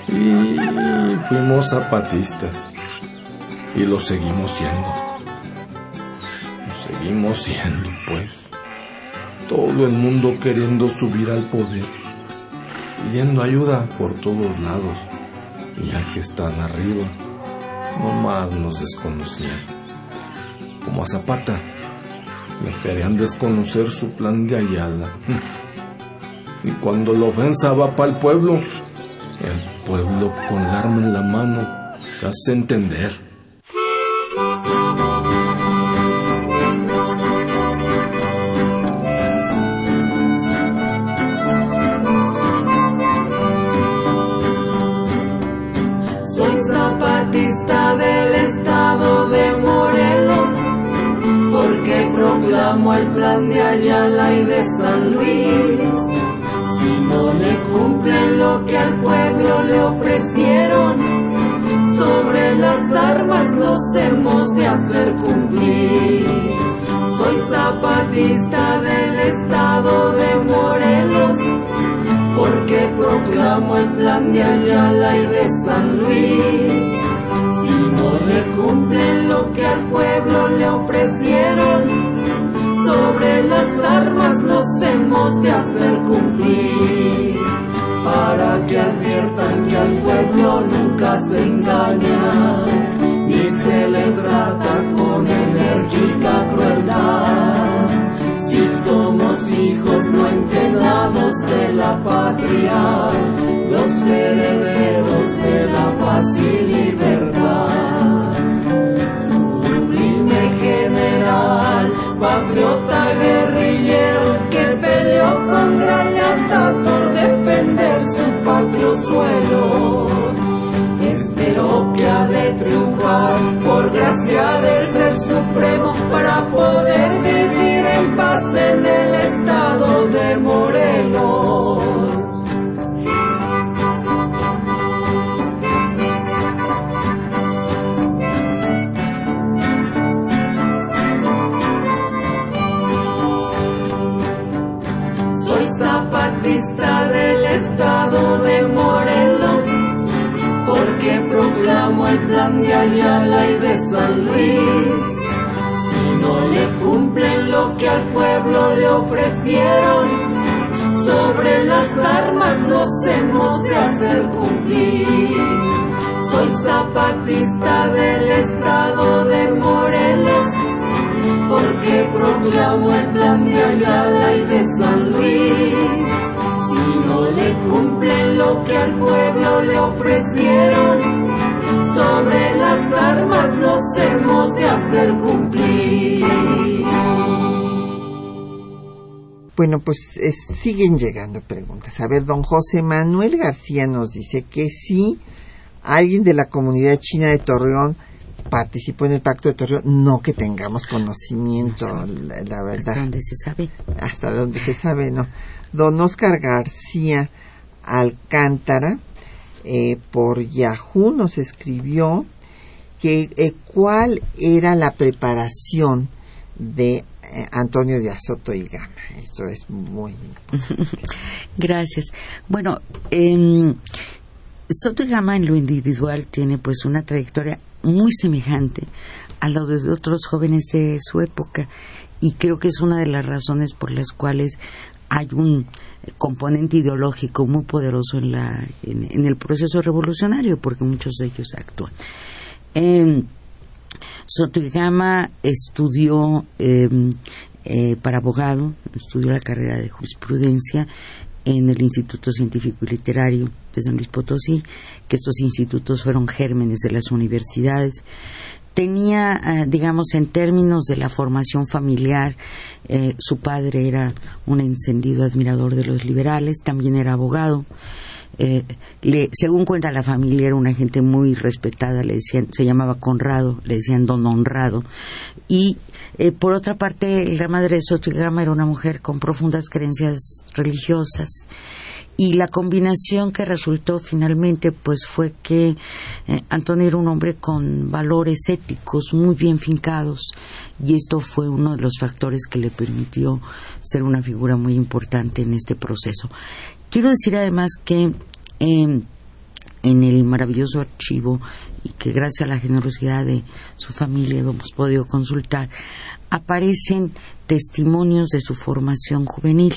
Y fuimos zapatistas y lo seguimos siendo. Lo seguimos siendo, pues. Todo el mundo queriendo subir al poder, pidiendo ayuda por todos lados ya que están arriba, nomás nos desconocían. Como a Zapata, me querían desconocer su plan de Ayala. <laughs> Y cuando la ofensa va para el pueblo, el pueblo con el arma en la mano se hace entender. El plan de Ayala y de San Luis. Si no le cumplen lo que al pueblo le ofrecieron, sobre las armas los hemos de hacer cumplir. Soy zapatista del estado de Morelos, porque proclamo el plan de Ayala y de San Luis. Si no le cumplen lo que al pueblo le ofrecieron, sobre las armas nos hemos de hacer cumplir, para que adviertan que al pueblo nunca se engaña, ni se le trata con enérgica crueldad. Si somos hijos no entrenados de la patria, los herederos de la paz y libertad. Patriota guerrillero que peleó con gran por defender su patrio suelo. Espero que ha de triunfar por gracia del Ser Supremo para poder vivir en paz en el estado de Morelos. Zapatista del estado de Morelos, porque proclamo el plan de Ayala y de San Luis. Si no le cumplen lo que al pueblo le ofrecieron, sobre las armas nos hemos de hacer cumplir. Soy zapatista del estado de Morelos, porque proclamo el plan de Ayala y de San Luis. Si no le cumplen lo que al pueblo le ofrecieron, sobre las armas los hemos de hacer cumplir. Bueno, pues siguen llegando preguntas. A ver, don José Manuel García nos dice que sí, alguien de la comunidad china de Torreón participó en el Pacto de Torreón, no que tengamos conocimiento, la, verdad. Hasta donde se sabe. Hasta donde se sabe, no. Don Oscar García Alcántara, eh, por Yahoo, nos escribió que eh, cuál era la preparación de eh, Antonio de Azoto y Gama. Esto es muy <laughs> Gracias. Bueno, eh, Soto y Gama en lo individual tiene pues una trayectoria muy semejante a la de otros jóvenes de su época y creo que es una de las razones por las cuales hay un componente ideológico muy poderoso en, la, en, el proceso revolucionario porque muchos de ellos actúan. Eh, estudió em, eh, para abogado, estudió la carrera de jurisprudencia en el Instituto Científico y Literario de San Luis Potosí, que estos institutos fueron gérmenes de las universidades. Tenía, eh, digamos, en términos de la formación familiar, eh, su padre era un encendido admirador de los liberales, también era abogado. Eh, según cuenta la familia, era una gente muy respetada, le decían, se llamaba Conrado, le decían don honrado, y eh, por otra parte, la madre de Sotogama era una mujer con profundas creencias religiosas, y la combinación que resultó finalmente pues fue que eh, Antonio era un hombre con valores éticos muy bien fincados y esto fue uno de los factores que le permitió ser una figura muy importante en este proceso. Quiero decir además que en, el maravilloso archivo y que gracias a la generosidad de su familia hemos podido consultar, aparecen testimonios de su formación juvenil.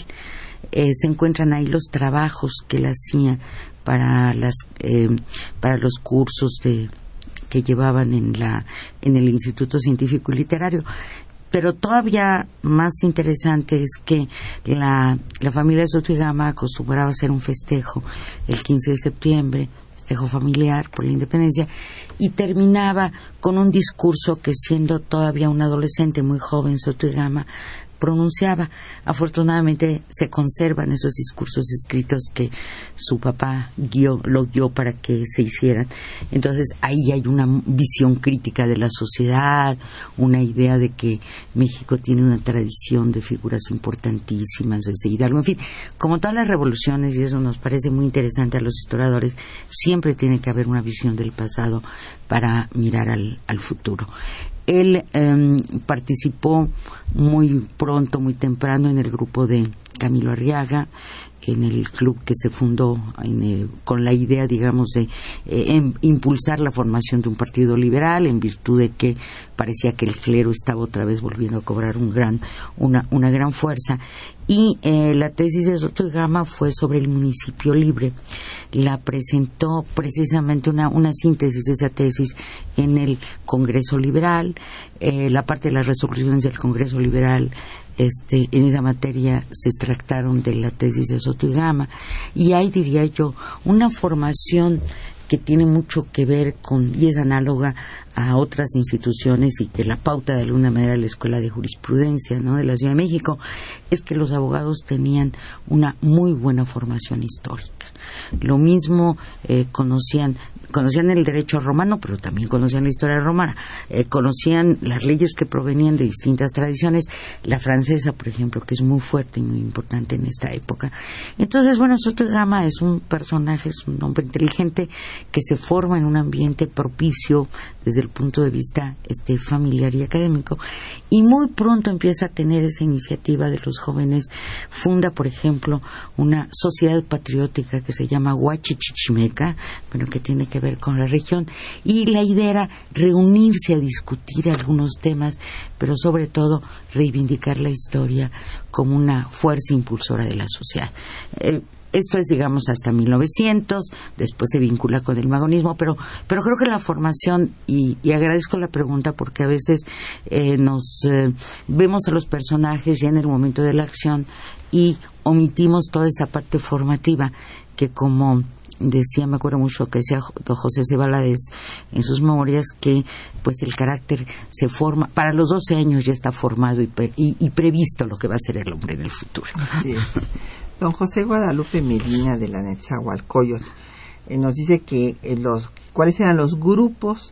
Eh, se encuentran ahí los trabajos que él hacía para las eh, para los cursos de que llevaban en la en el Instituto Científico y Literario. Pero todavía más interesante es que la, la familia Soto y Gama acostumbraba a hacer un festejo el 15 de septiembre, festejo familiar por la independencia, y terminaba con un discurso que siendo todavía un adolescente muy joven, Soto y Gama pronunciaba. Afortunadamente se conservan esos discursos escritos que su papá guió, lo guió para que se hicieran. Entonces ahí hay una visión crítica de la sociedad, una idea de que México tiene una tradición de figuras importantísimas, de Hidalgo, en fin, como todas las revoluciones, y eso nos parece muy interesante a los historiadores, siempre tiene que haber una visión del pasado para mirar al, al futuro. Él em, participó muy pronto, muy temprano en el grupo de Camilo Arriaga, en el club que se fundó eh, con la idea, digamos, de eh, em, impulsar la formación de un partido liberal, en virtud de que parecía que el clero estaba otra vez volviendo a cobrar un gran, una, gran fuerza. Y eh, la tesis de Soto y Gama fue sobre el municipio libre. La presentó precisamente una, una síntesis de esa tesis en el Congreso Liberal. la parte de las resoluciones del Congreso Liberal este, en esa materia se extractaron de la tesis de Soto y Gama. Y hay, diría yo, una formación que tiene mucho que ver con, y es análoga a otras instituciones y que la pauta de alguna manera la Escuela de Jurisprudencia ¿no? de la Ciudad de México es que los abogados tenían una muy buena formación histórica. Lo mismo eh, conocían conocían el derecho romano, pero también conocían la historia romana, eh, conocían las leyes que provenían de distintas tradiciones, la francesa, por ejemplo, que es muy fuerte y muy importante en esta época. Entonces, bueno, Soto es un personaje, es un hombre inteligente que se forma en un ambiente propicio desde el punto de vista este, familiar y académico. Y muy pronto empieza a tener esa iniciativa de los jóvenes, funda, por ejemplo, una sociedad patriótica que se llama Huachichichimeca, pero que tiene que ver con la región. Y la idea era reunirse a discutir algunos temas, pero sobre todo reivindicar la historia como una fuerza impulsora de la sociedad. Eh, Esto es, digamos, hasta 1900, después se vincula con el magonismo, pero, pero creo que la formación, y, agradezco la pregunta porque a veces eh, nos eh, vemos a los personajes ya en el momento de la acción y omitimos toda esa parte formativa que como decía, me acuerdo mucho que decía don José Cebalades en sus memorias que pues el carácter se forma, para los 12 años ya está formado y, y, previsto lo que va a ser el hombre en el futuro. Don José Guadalupe Medina de la Netzahualcoyot eh, nos dice que eh, los cuáles eran los grupos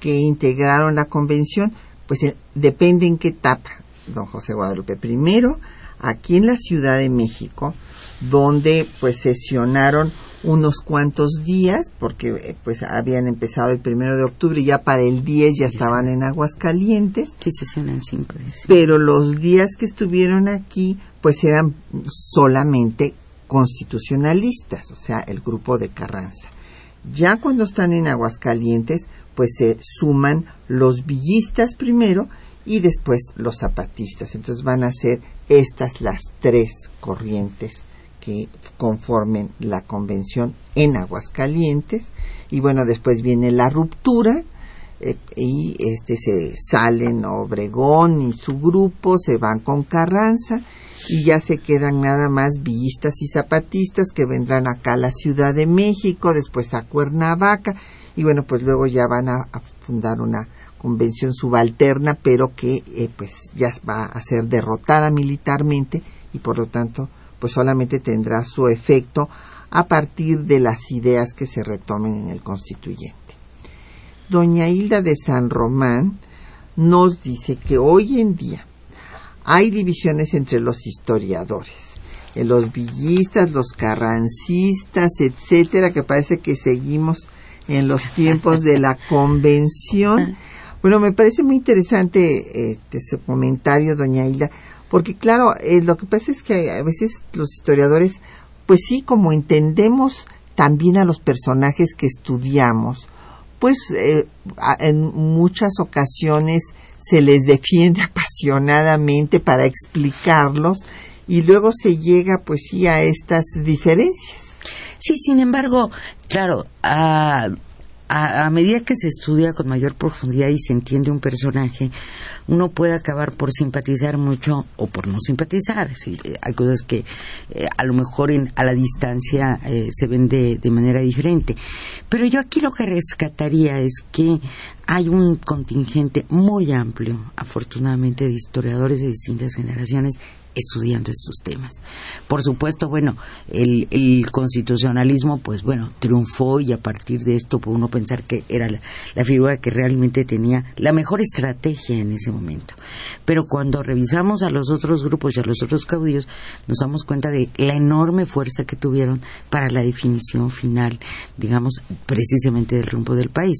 que integraron la convención, pues eh, depende en qué etapa, don José Guadalupe. Primero, aquí en la Ciudad de México, donde pues sesionaron unos cuantos días, porque eh, pues habían empezado el primero de octubre y ya para el 10 ya estaban en Aguascalientes. Sí, sesionan cinco días. Pero los días que estuvieron aquí, pues eran solamente constitucionalistas, o sea, el grupo de Carranza. Ya cuando están en Aguascalientes, pues se suman los villistas primero y después los zapatistas. Entonces van a ser estas las tres corrientes que conformen la convención en Aguascalientes. Y bueno después viene la ruptura eh, y este se salen Obregón y su grupo se van con Carranza y ya se quedan nada más villistas y zapatistas que vendrán acá a la Ciudad de México, después a Cuernavaca y bueno pues luego ya van a, fundar una convención subalterna pero que eh, pues ya va a ser derrotada militarmente y por lo tanto pues solamente tendrá su efecto a partir de las ideas que se retomen en el constituyente. Doña Hilda de San Román nos dice que hoy en día hay divisiones entre los historiadores, los villistas, los carrancistas, etcétera, que parece que seguimos en los tiempos de la <laughs> convención. Bueno, me parece muy interesante este, ese comentario, doña Hilda, porque claro, eh, lo que pasa es que a veces los historiadores, pues sí, como entendemos también a los personajes que estudiamos, pues eh, en muchas ocasiones se les defiende <laughs> apasionadamente para explicarlos y luego se llega pues sí a estas diferencias. Sí, sin embargo, claro, a, medida que se estudia con mayor profundidad y se entiende un personaje, uno puede acabar por simpatizar mucho o por no simpatizar. hay cosas que eh, a lo mejor a la distancia eh, se ven de, de manera diferente. Pero yo aquí lo que rescataría es que hay un contingente muy amplio, afortunadamente, de historiadores de distintas generaciones estudiando estos temas. Por supuesto, bueno, el, constitucionalismo, pues bueno, triunfó y a partir de esto puede uno pensar que era la, figura que realmente tenía la mejor estrategia en ese momento. Pero cuando revisamos a los otros grupos y a los otros caudillos, nos damos cuenta de la enorme fuerza que tuvieron para la definición final, digamos, precisamente del rumbo del país.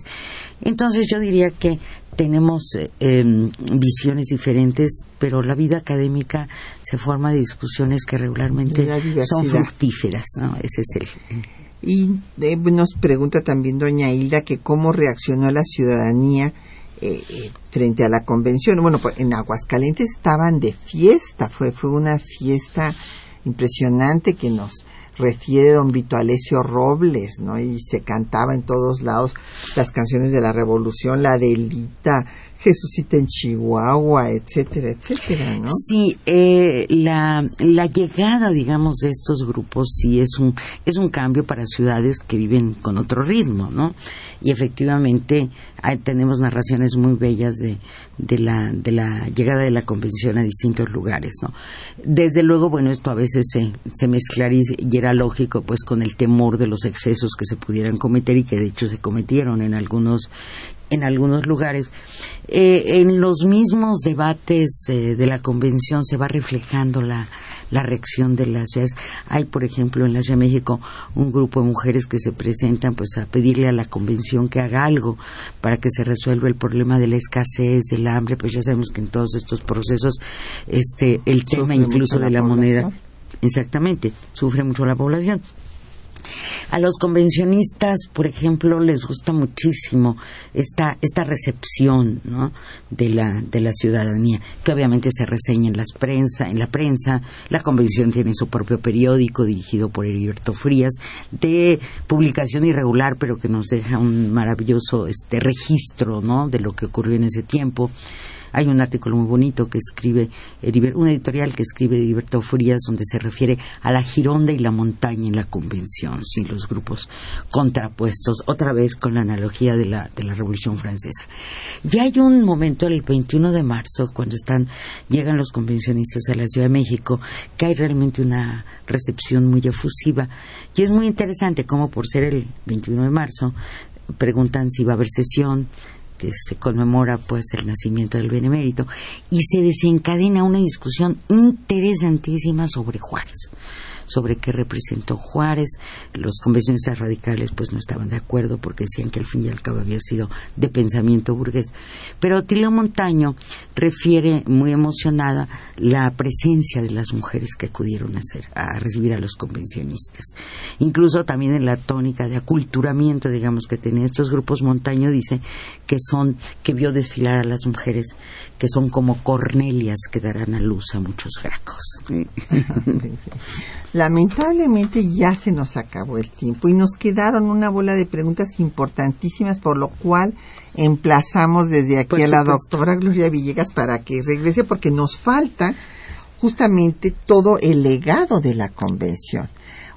Entonces yo diría que tenemos eh, em, visiones diferentes, pero la vida académica se forma de discusiones que regularmente son fructíferas, ¿no? Ese es el... Y eh, nos pregunta también doña Hilda que cómo reaccionó la ciudadanía eh, frente a la convención. Bueno, pues en Aguascalientes estaban de fiesta, fue, fue una fiesta impresionante que nos refiere don Vito Alessio Robles, ¿no? Y se cantaba en todos lados las canciones de la Revolución, la delita, Jesucita en Chihuahua, etcétera, etcétera, ¿no? Sí, eh, la, la llegada, digamos, de estos grupos sí es un, es un cambio para ciudades que viven con otro ritmo, ¿no? Y efectivamente tenemos narraciones muy bellas de, de, la, de la llegada de la convención a distintos lugares, ¿no? Desde luego, bueno, esto a veces se, se mezclaría y era lógico, pues, con el temor de los excesos que se pudieran cometer y que de hecho se cometieron en algunos en algunos lugares. Eh, en los mismos debates eh, de la convención se va reflejando la, la reacción de las ciudades. Hay, por ejemplo, en la Ciudad de México un grupo de mujeres que se presentan pues a pedirle a la convención que haga algo para que se resuelva el problema de la escasez, del hambre, pues ya sabemos que en todos estos procesos este el tema incluso de la moneda exactamente, sufre mucho la población. A los convencionistas, por ejemplo, les gusta muchísimo esta, esta recepción ¿no? de, la, de la ciudadanía, que obviamente se reseña en, las prensa, en la prensa. La convención tiene su propio periódico dirigido por Heriberto Frías, de publicación irregular, pero que nos deja un maravilloso este registro ¿no? de lo que ocurrió en ese tiempo. Hay un artículo muy bonito que escribe, un editorial que escribe Heriberto Frías, donde se refiere a la gironda y la montaña en la convención, sin los grupos contrapuestos, otra vez con la analogía de la, de la Revolución Francesa. Ya hay un momento, el 21 de marzo, cuando están, llegan los convencionistas a la Ciudad de México, que hay realmente una recepción muy efusiva. Y es muy interesante cómo por ser el 21 de marzo, preguntan si va a haber sesión, que se conmemora pues el nacimiento del benemérito y se desencadena una discusión interesantísima sobre Juárez sobre qué representó Juárez. Los convencionistas radicales pues no estaban de acuerdo porque decían que al fin y al cabo había sido de pensamiento burgués. Pero Tilio Montaño refiere muy emocionada la presencia de las mujeres que acudieron a, hacer, a recibir a los convencionistas. Incluso también en la tónica de aculturamiento, digamos, que tenían estos grupos, Montaño dice que son, que vio desfilar a las mujeres que son como cornelias que darán a luz a muchos gracos. <laughs> Lamentablemente ya se nos acabó el tiempo y nos quedaron una bola de preguntas importantísimas, por lo cual emplazamos desde aquí a la doctora Gloria Villegas para que regrese porque nos falta justamente todo el legado de la convención.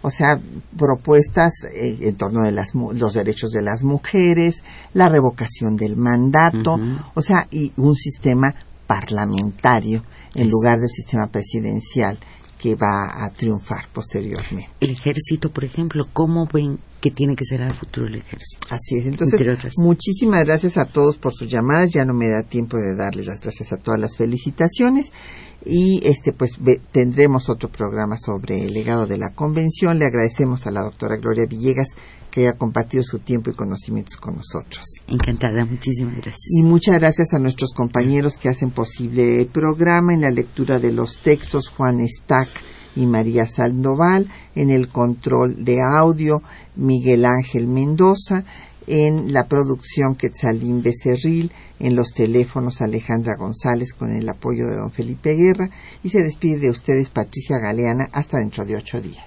O sea, propuestas eh, en torno de los derechos de las mujeres, la revocación del mandato, o sea, y un sistema parlamentario en lugar del sistema presidencial que va a triunfar posteriormente. El ejército, por ejemplo, ¿cómo ven que tiene que ser el futuro el ejército? Así es. Entonces, muchísimas gracias a todos por sus llamadas. Ya no me da tiempo de darles las gracias a todas las felicitaciones. Y este, pues tendremos otro programa sobre el legado de la convención. Le agradecemos a la doctora Gloria Villegas que haya compartido su tiempo y conocimientos con nosotros. Encantada, muchísimas gracias. Y muchas gracias a nuestros compañeros que hacen posible el programa en la lectura de los textos, Juan Stack y María Sandoval, en el control de audio, Miguel Ángel Mendoza, en la producción Quetzalín Becerril, en los teléfonos Alejandra González con el apoyo de don Felipe Guerra y se despide de ustedes Patricia Galeana hasta dentro de ocho días.